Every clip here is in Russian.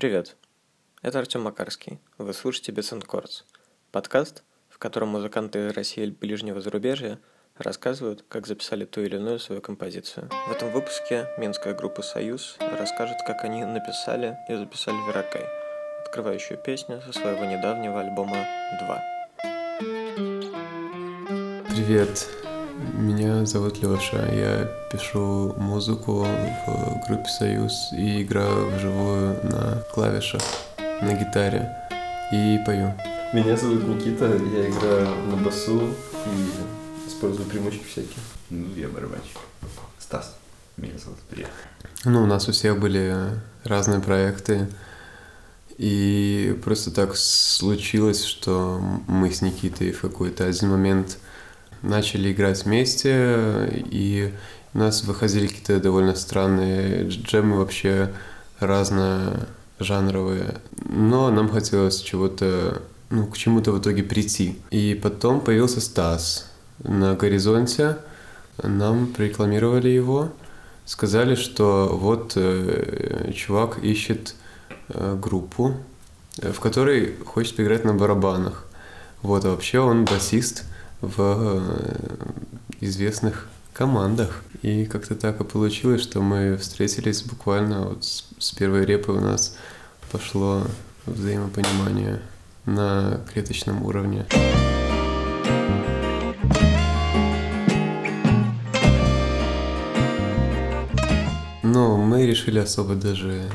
Привет, это Артем Макарский. Вы слушаете Chords, подкаст, в котором музыканты из России и ближнего зарубежья рассказывают, как записали ту или иную свою композицию. В этом выпуске минская группа «Союз» расскажет, как они написали и записали «Веракай», открывающую песню со своего недавнего альбома «2». Привет, меня зовут Лёша, я пишу музыку в группе «Союз» и играю вживую на клавишах, на гитаре и пою. Меня зовут Никита, я играю на басу и использую примочки всякие. Ну, я барабанщик. Стас. Меня зовут Привет. Ну, у нас у всех были разные проекты, и просто так случилось, что мы с Никитой в какой-то один момент – начали играть вместе, и у нас выходили какие-то довольно странные джемы вообще разножанровые. Но нам хотелось чего-то, ну, к чему-то в итоге прийти. И потом появился Стас на горизонте. Нам прорекламировали его, сказали, что вот э, чувак ищет э, группу, в которой хочет поиграть на барабанах. Вот, а вообще он басист – в э, известных командах. И как-то так и получилось, что мы встретились буквально вот с, с первой репы у нас пошло взаимопонимание на клеточном уровне. Но мы решили особо даже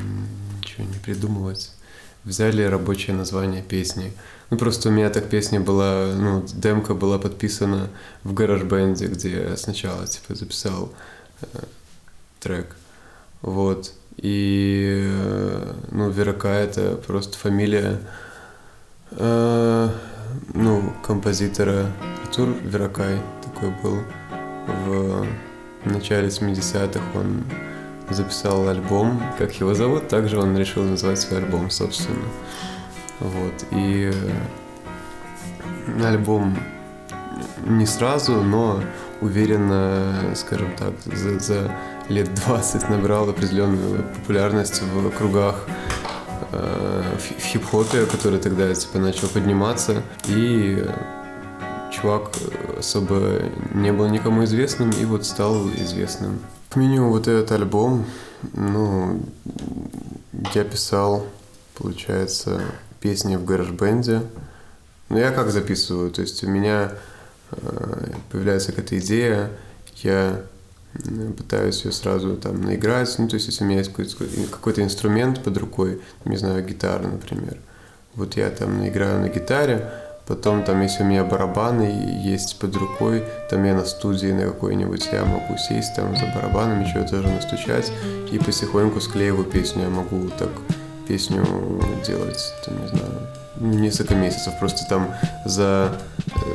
ничего не придумывать взяли рабочее название песни. Ну, просто у меня так песня была, ну, демка была подписана в гараж-бенде, где я сначала, типа, записал э, трек. Вот. И, э, ну, Верака — это просто фамилия, э, ну, композитора Артур Веракай такой был. В начале 70-х он записал альбом. Как его зовут, также он решил назвать свой альбом, собственно. Вот. И альбом не сразу, но уверенно, скажем так, за, за лет 20 набрал определенную популярность в кругах э, в хип-хопе, который тогда типа начал подниматься. И чувак особо не был никому известным и вот стал известным. К минимуму вот этот альбом, ну, я писал, получается, песни в гараж-бенде. Ну, я как записываю, то есть у меня э, появляется какая-то идея, я пытаюсь ее сразу там наиграть, ну, то есть если у меня есть какой-то, какой-то инструмент под рукой, не знаю, гитара, например, вот я там наиграю на гитаре, Потом там, если у меня барабаны есть под рукой, там я на студии на какой-нибудь, я могу сесть там за барабанами, что-то даже настучать, и потихоньку склеиваю песню. Я могу так песню делать, там, не знаю, несколько месяцев. Просто там за,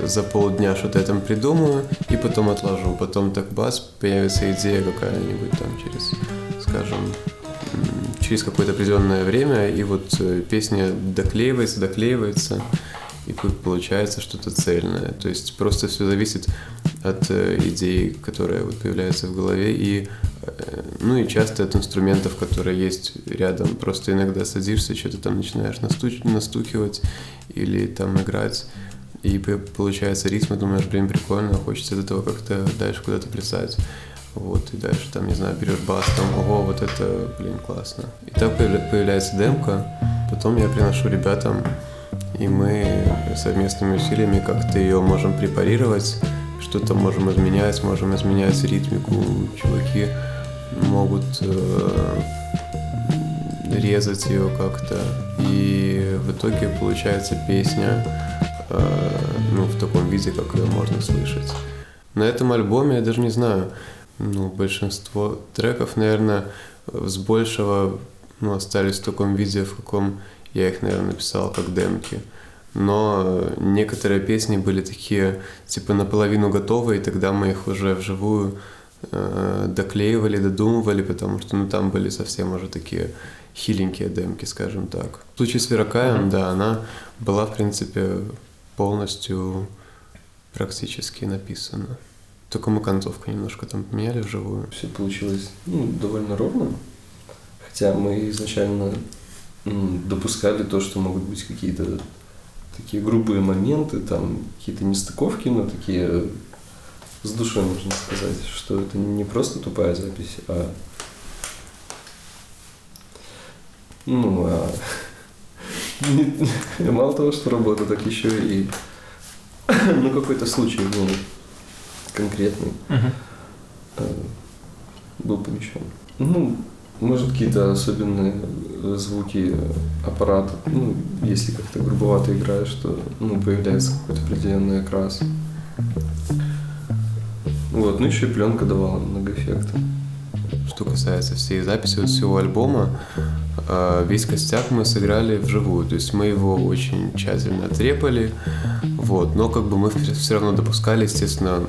за полдня что-то я там придумаю, и потом отложу. Потом так бас, появится идея какая-нибудь там через, скажем, через какое-то определенное время, и вот э, песня доклеивается, доклеивается, и получается что-то цельное. То есть просто все зависит от э, идей, которая вот появляется в голове, и, э, ну и часто от инструментов, которые есть рядом. Просто иногда садишься, что-то там начинаешь настуч- настукивать или там играть, и получается ритм, и думаешь, блин, прикольно, хочется от этого как-то дальше куда-то плясать. Вот, и дальше там, не знаю, берешь бас, там, ого, вот это, блин, классно. И так появляется демка, потом я приношу ребятам и мы совместными усилиями как-то ее можем препарировать, что-то можем изменять, можем изменять ритмику. Чуваки могут э, резать ее как-то. И в итоге получается песня э, ну, в таком виде, как ее можно слышать. На этом альбоме я даже не знаю, ну, большинство треков, наверное, с большего ну, остались в таком виде, в каком я их, наверное, написал как демки. Но некоторые песни были такие, типа, наполовину готовы, и тогда мы их уже вживую э, доклеивали, додумывали, потому что, ну, там были совсем уже такие хиленькие демки, скажем так. В случае с Веракаем, mm-hmm. да, она была, в принципе, полностью практически написана. Только мы концовку немножко там поменяли вживую. Все получилось ну, довольно ровно. Хотя мы изначально допускали то, что могут быть какие-то такие грубые моменты, там какие-то нестыковки, но такие э, с душой, можно сказать, что это не просто тупая запись, а ну, а мало того, что работа, так еще и ну какой-то случай был конкретный э, был помещен. Ну, может, какие-то особенные звуки аппарата, ну, если как-то грубовато играешь, то ну, появляется какой-то определенный окрас. Вот, ну еще и пленка давала много эффекта. Что касается всей записи вот всего альбома, э, весь костяк мы сыграли вживую, то есть мы его очень тщательно отрепали, вот, но как бы мы все равно допускали, естественно,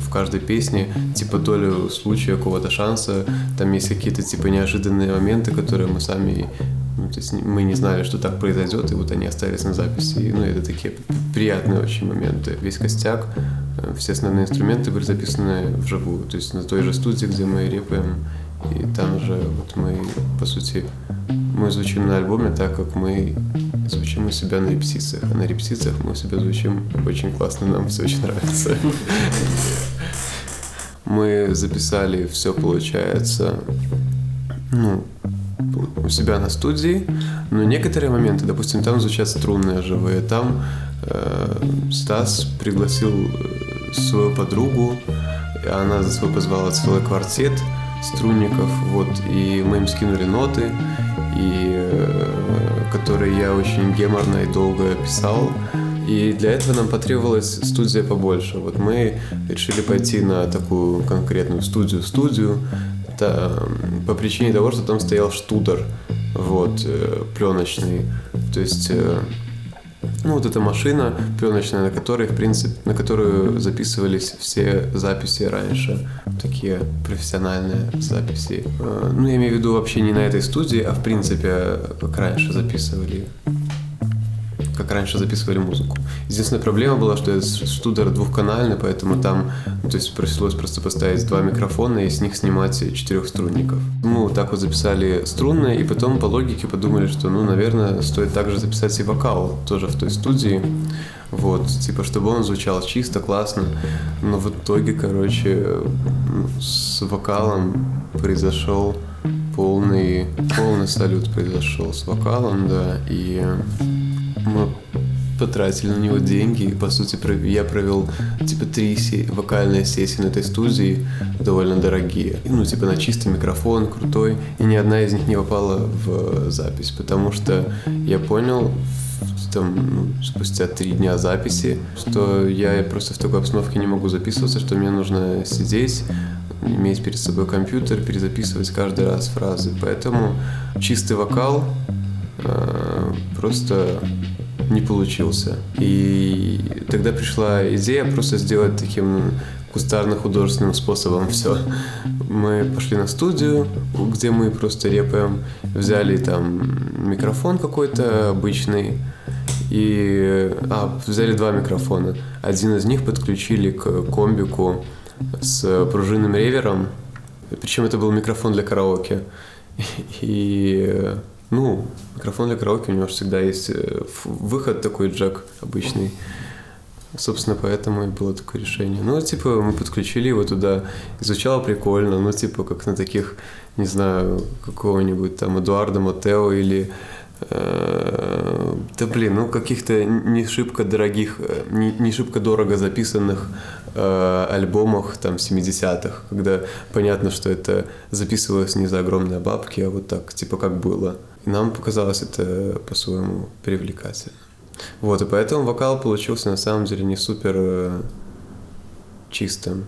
в каждой песне типа долю случая какого-то шанса, там есть какие-то типа неожиданные моменты, которые мы сами, ну, то есть мы не знали, что так произойдет, и вот они остались на записи, и, ну это такие приятные очень моменты. Весь костяк, э, все основные инструменты были записаны вживую, то есть на той же студии, где мы репаем, и там же вот мы, по сути, мы звучим на альбоме так, как мы звучим у себя на репетициях. А на репетициях мы у себя звучим очень классно, нам все очень нравится. Мы записали все, получается, ну, у себя на студии, но некоторые моменты, допустим, там звучат струнные живые, там э, Стас пригласил э, свою подругу, и она за собой позвала целый квартет струнников, вот, и мы им скинули ноты, и которые я очень геморно и долго писал. И для этого нам потребовалась студия побольше. Вот мы решили пойти на такую конкретную студию-студию та- по причине того, что там стоял штудер, вот, э, пленочный. То есть э, ну, вот эта машина пленочная, на которой, в принципе, на которую записывались все записи раньше, такие профессиональные записи. Э, Ну, я имею в виду вообще не на этой студии, а в принципе, как раньше записывали как раньше записывали музыку. Единственная проблема была, что этот штудер двухканальный, поэтому там, ну, то есть пришлось просто поставить два микрофона и с них снимать четырех струнников. Вот так вот записали струнные, и потом по логике подумали, что, ну, наверное, стоит также записать и вокал тоже в той студии. Вот, типа, чтобы он звучал чисто, классно. Но в итоге, короче, с вокалом произошел полный, полный салют произошел с вокалом, да, и мы потратили на него деньги. И, по сути, я провел типа три се- вокальные сессии на этой студии, довольно дорогие. Ну, типа на чистый микрофон, крутой. И ни одна из них не попала в запись, потому что я понял там, ну, спустя три дня записи, что я просто в такой обстановке не могу записываться, что мне нужно сидеть, иметь перед собой компьютер, перезаписывать каждый раз фразы. Поэтому чистый вокал э, просто не получился. И тогда пришла идея просто сделать таким кустарно-художественным способом все. Мы пошли на студию, где мы просто репаем, взяли там микрофон какой-то обычный, и а, взяли два микрофона. Один из них подключили к комбику с пружинным ревером. Причем это был микрофон для караоке. И ну, микрофон для караоке у него же всегда есть э, выход такой джек обычный. Собственно, поэтому и было такое решение. Ну, типа, мы подключили его туда, и звучало прикольно, ну, типа, как на таких, не знаю, какого-нибудь там Эдуарда Матео или да блин, ну каких-то не шибко дорогих, э, не, не шибко дорого записанных э, альбомах там 70-х, когда понятно, что это записывалось не за огромные бабки, а вот так, типа как было. И нам показалось это по-своему привлекательно. Вот, и поэтому вокал получился на самом деле не супер э, чистым.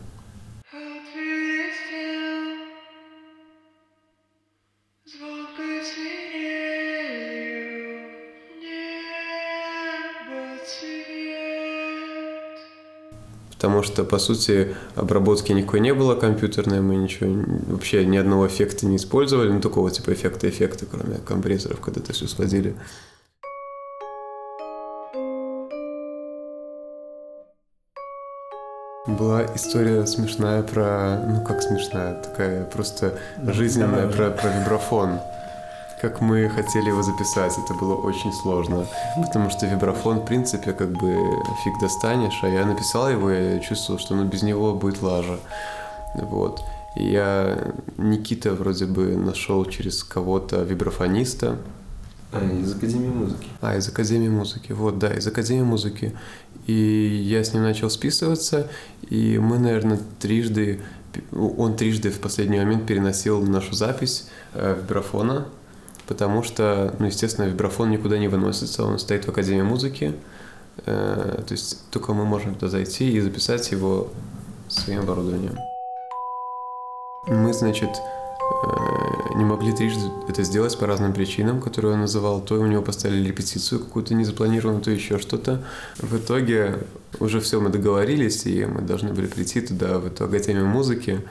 Потому что, по сути, обработки никакой не было компьютерной, мы ничего, вообще ни одного эффекта не использовали, ну, такого типа эффекта-эффекта, кроме компрессоров, когда это все сводили. Была история смешная про, ну как смешная, такая просто жизненная про, про вибрафон. Как мы хотели его записать. Это было очень сложно, потому что вибрафон, в принципе, как бы фиг достанешь, а я написал его, и я чувствовал, что ну, без него будет лажа. Вот. И я Никита вроде бы нашел через кого-то вибрафониста, А, из Академии музыки. а, из Академии музыки. Вот, да, из Академии музыки. И я с ним начал списываться, и мы, наверное, трижды, он трижды в последний момент переносил нашу запись э, вибрафона, потому что, ну, естественно, вибрафон никуда не выносится, он стоит в Академии музыки, э, то есть только мы можем туда зайти и записать его своим оборудованием. Мы, значит, э, не могли трижды это сделать по разным причинам, которые он называл. То у него поставили репетицию какую-то незапланированную, то еще что-то. В итоге уже все, мы договорились, и мы должны были прийти туда, в эту Академию музыки.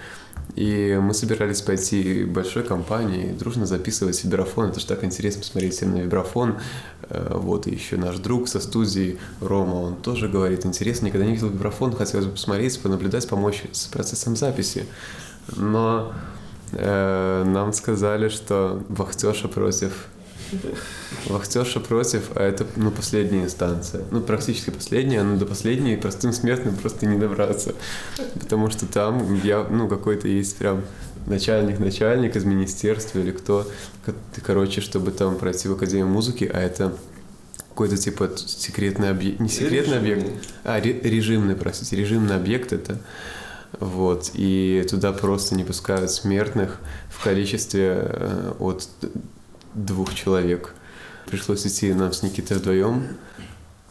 И мы собирались пойти большой компанией, дружно записывать вибрафон. Это же так интересно посмотреть всем на вибрафон. Э, Вот, и еще наш друг со студии Рома, он тоже говорит, интересно, никогда не видел вибрафон, хотелось бы посмотреть, понаблюдать, помочь с процессом записи. Но э, нам сказали, что вахтерша против. Вахтерша против, а это, ну, последняя инстанция. Ну, практически последняя, но до последней простым смертным просто не добраться. Потому что там я, ну, какой-то есть прям начальник-начальник из министерства или кто, ко- короче, чтобы там пройти в Академию музыки, а это какой-то типа секретный объект, не секретный объект, а, ре- режимный, простите, режимный объект это. Вот, и туда просто не пускают смертных в количестве э, от двух человек. Пришлось идти нам с Никитой вдвоем.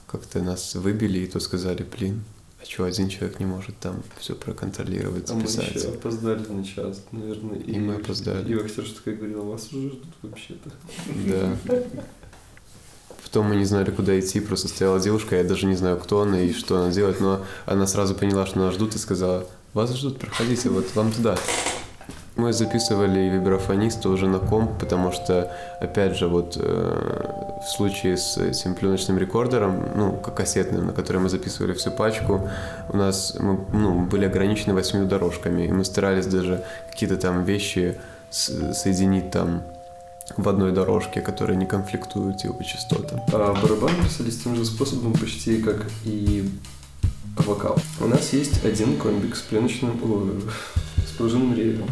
Как-то нас выбили, и то сказали, блин, а что, один человек не может там все проконтролировать, А мы записать? еще опоздали на час, наверное. И мы опоздали. И вахтерша такая говорила, вас уже ждут вообще-то. Да. Потом мы не знали, куда идти, просто стояла девушка, я даже не знаю, кто она и что она делает, но она сразу поняла, что нас ждут и сказала, вас ждут, проходите, вот вам туда. Мы записывали вибрафониста уже на комп, потому что, опять же, вот э, в случае с этим пленочным рекордером, ну, кассетным, на который мы записывали всю пачку, у нас мы, ну, были ограничены восьмью дорожками, и мы старались даже какие-то там вещи соединить там в одной дорожке, которые не конфликтуют типа по частотам. А барабаны писались тем же способом почти как и вокал. У нас есть один комбик с пленочным, ой, с пружинным ревером.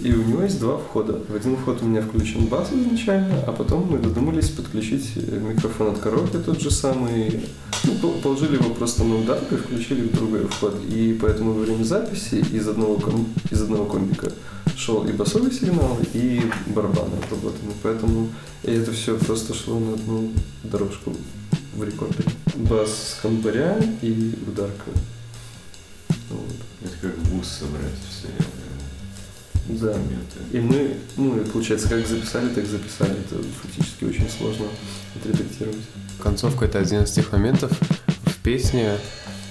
И у него есть два входа. В один вход у меня включен бас изначально, а потом мы додумались подключить э, микрофон от коробки тот же самый. Ну, пол- положили его просто на ударку и включили в другой вход. И поэтому во время записи из одного, ком- из одного комбика шел и басовый сигнал, и барабаны обработаны. Поэтому это все просто шло на одну дорожку в рекордере. Бас с камбаря и ударка. Вот. Это как вуз собрать все Да. И мы, ну и получается, как записали, так записали. Это фактически очень сложно отредактировать. Концовка — это один из тех моментов в песне,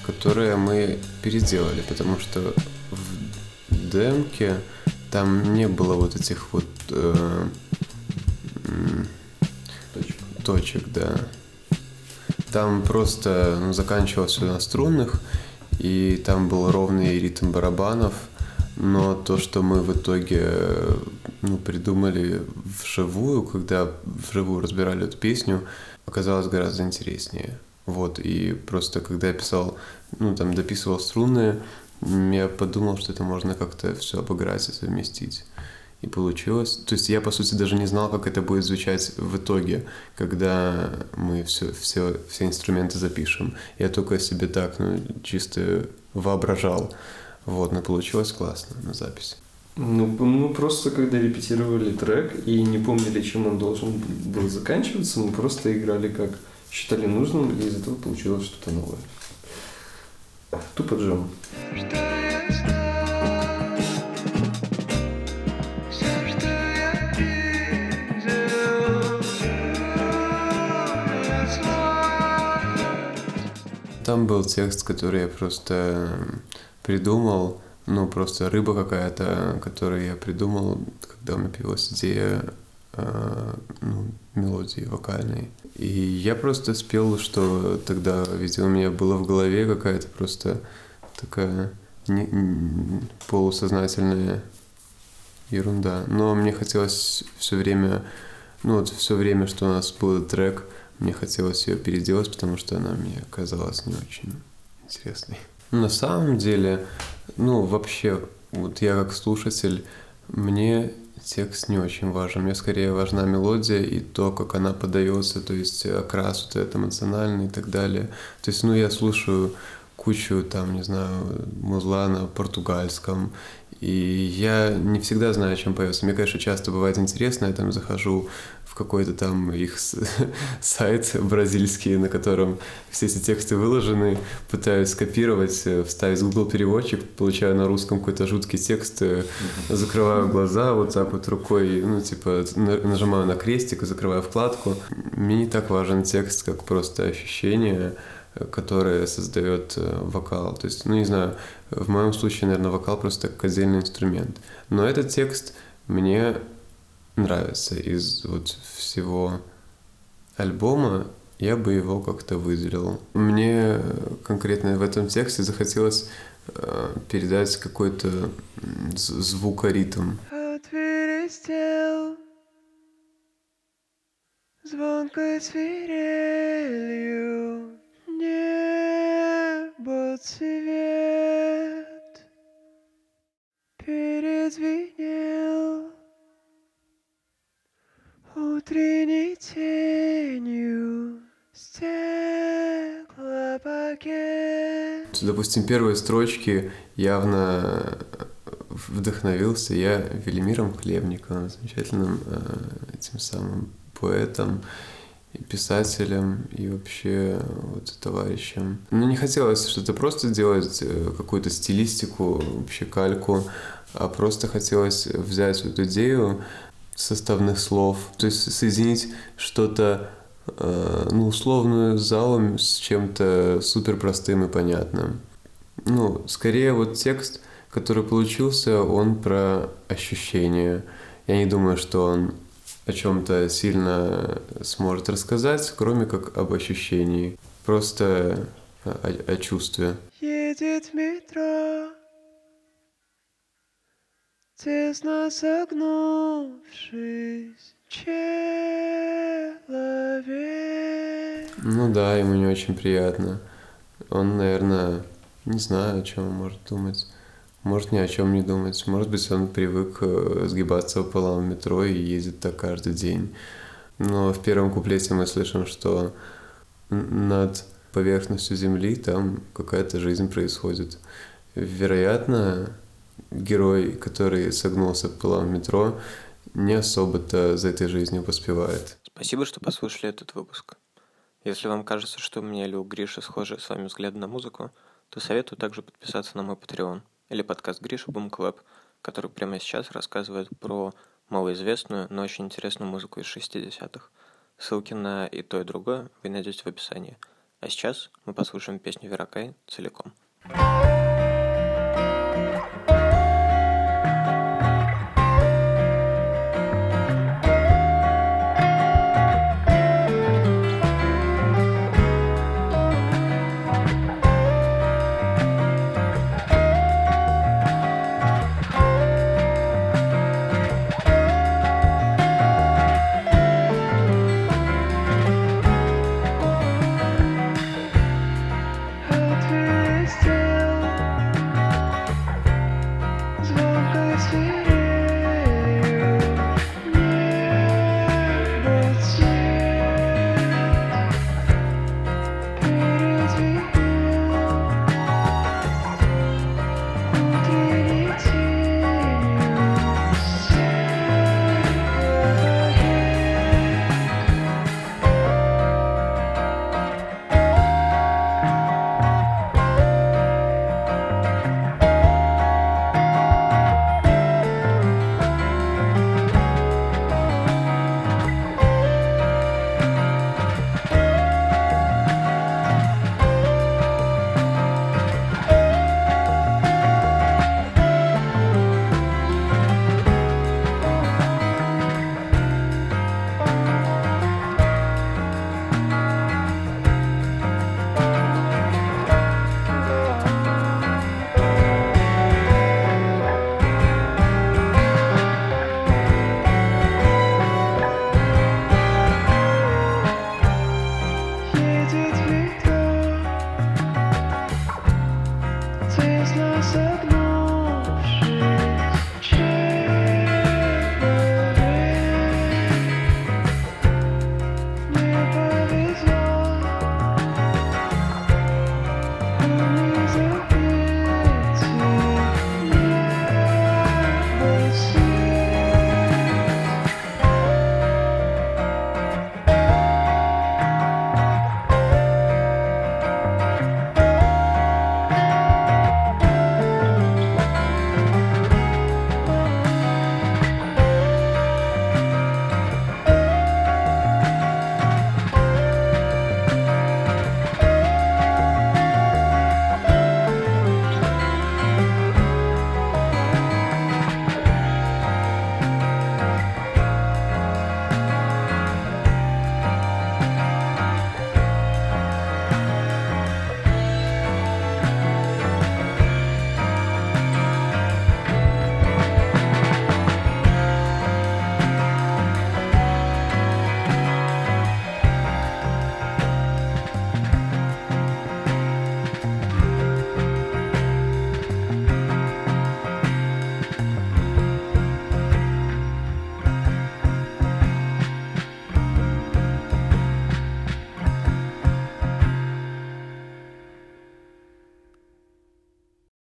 которые мы переделали, потому что в демке там не было вот этих вот э, м, Точка. точек, да. Там просто ну, заканчивалось все на струнных, и там был ровный ритм барабанов, но то, что мы в итоге ну, придумали вживую, когда вживую разбирали эту песню, оказалось гораздо интереснее. Вот, и просто когда я писал, ну, там, дописывал струны, я подумал, что это можно как-то все обыграть и совместить. И получилось. То есть я, по сути, даже не знал, как это будет звучать в итоге, когда мы все, все, все инструменты запишем. Я только себе так, ну, чисто воображал. Вот, но получилось классно на записи. Ну, мы просто когда репетировали трек и не помнили, чем он должен был заканчиваться, мы просто играли как считали нужным, и из этого получилось что-то новое. Тупо джем. Что Там был текст, который я просто придумал, ну, просто рыба какая-то, которую я придумал, когда у меня появилась идея э, ну, мелодии вокальной. И я просто спел, что тогда, видимо, у меня было в голове какая-то просто такая не- н- полусознательная ерунда. Но мне хотелось все время, ну вот все время, что у нас был трек, мне хотелось ее переделать, потому что она мне казалась не очень интересной. На самом деле, ну вообще, вот я как слушатель, мне текст не очень важен. Мне скорее важна мелодия и то, как она подается, то есть окрас вот этот эмоциональный и так далее. То есть, ну, я слушаю кучу, там, не знаю, музла на португальском, и я не всегда знаю, о чем поется. Мне, конечно, часто бывает интересно, я там захожу в какой-то там их сайт бразильский, на котором все эти тексты выложены, пытаюсь скопировать, э, вставить Google переводчик, получаю на русском какой-то жуткий текст, э, закрываю глаза вот так вот рукой, ну, типа, на- нажимаю на крестик и закрываю вкладку. Мне не так важен текст, как просто ощущение, э, которое создает вокал. То есть, ну, не знаю, в моем случае, наверное, вокал просто как отдельный инструмент. Но этот текст мне нравится из вот всего альбома, я бы его как-то выделил. Мне конкретно в этом тексте захотелось э, передать какой-то звукоритм. Звонкой свирелью небо цвет тенью стеклопакет. Допустим, первые строчки явно вдохновился я Велимиром Хлебниковым, замечательным э, этим самым поэтом и писателем, и вообще вот товарищем. Ну, не хотелось что-то просто делать, э, какую-то стилистику, вообще кальку, а просто хотелось взять вот идею составных слов, то есть соединить что-то э, ну, условную залу с чем-то супер простым и понятным. Ну, скорее вот текст, который получился, он про ощущения. Я не думаю, что он о чем-то сильно сможет рассказать, кроме как об ощущении. Просто о, о чувстве. Едет метро, тесно согнувшись, человек. Ну да, ему не очень приятно. Он, наверное, не знаю, о чем он может думать. Может ни о чем не думать. Может быть, он привык э, сгибаться пополам в метро и ездит так каждый день. Но в первом куплете мы слышим, что над поверхностью Земли там какая-то жизнь происходит. Вероятно, герой, который согнулся пополам в метро, не особо-то за этой жизнью поспевает. Спасибо, что послушали этот выпуск. Если вам кажется, что у меня или у Гриши схожие с вами взгляды на музыку, то советую также подписаться на мой Patreon или подкаст Гриша Boom Club, который прямо сейчас рассказывает про малоизвестную, но очень интересную музыку из 60-х. Ссылки на и то, и другое вы найдете в описании. А сейчас мы послушаем песню Веракай целиком. Thank street.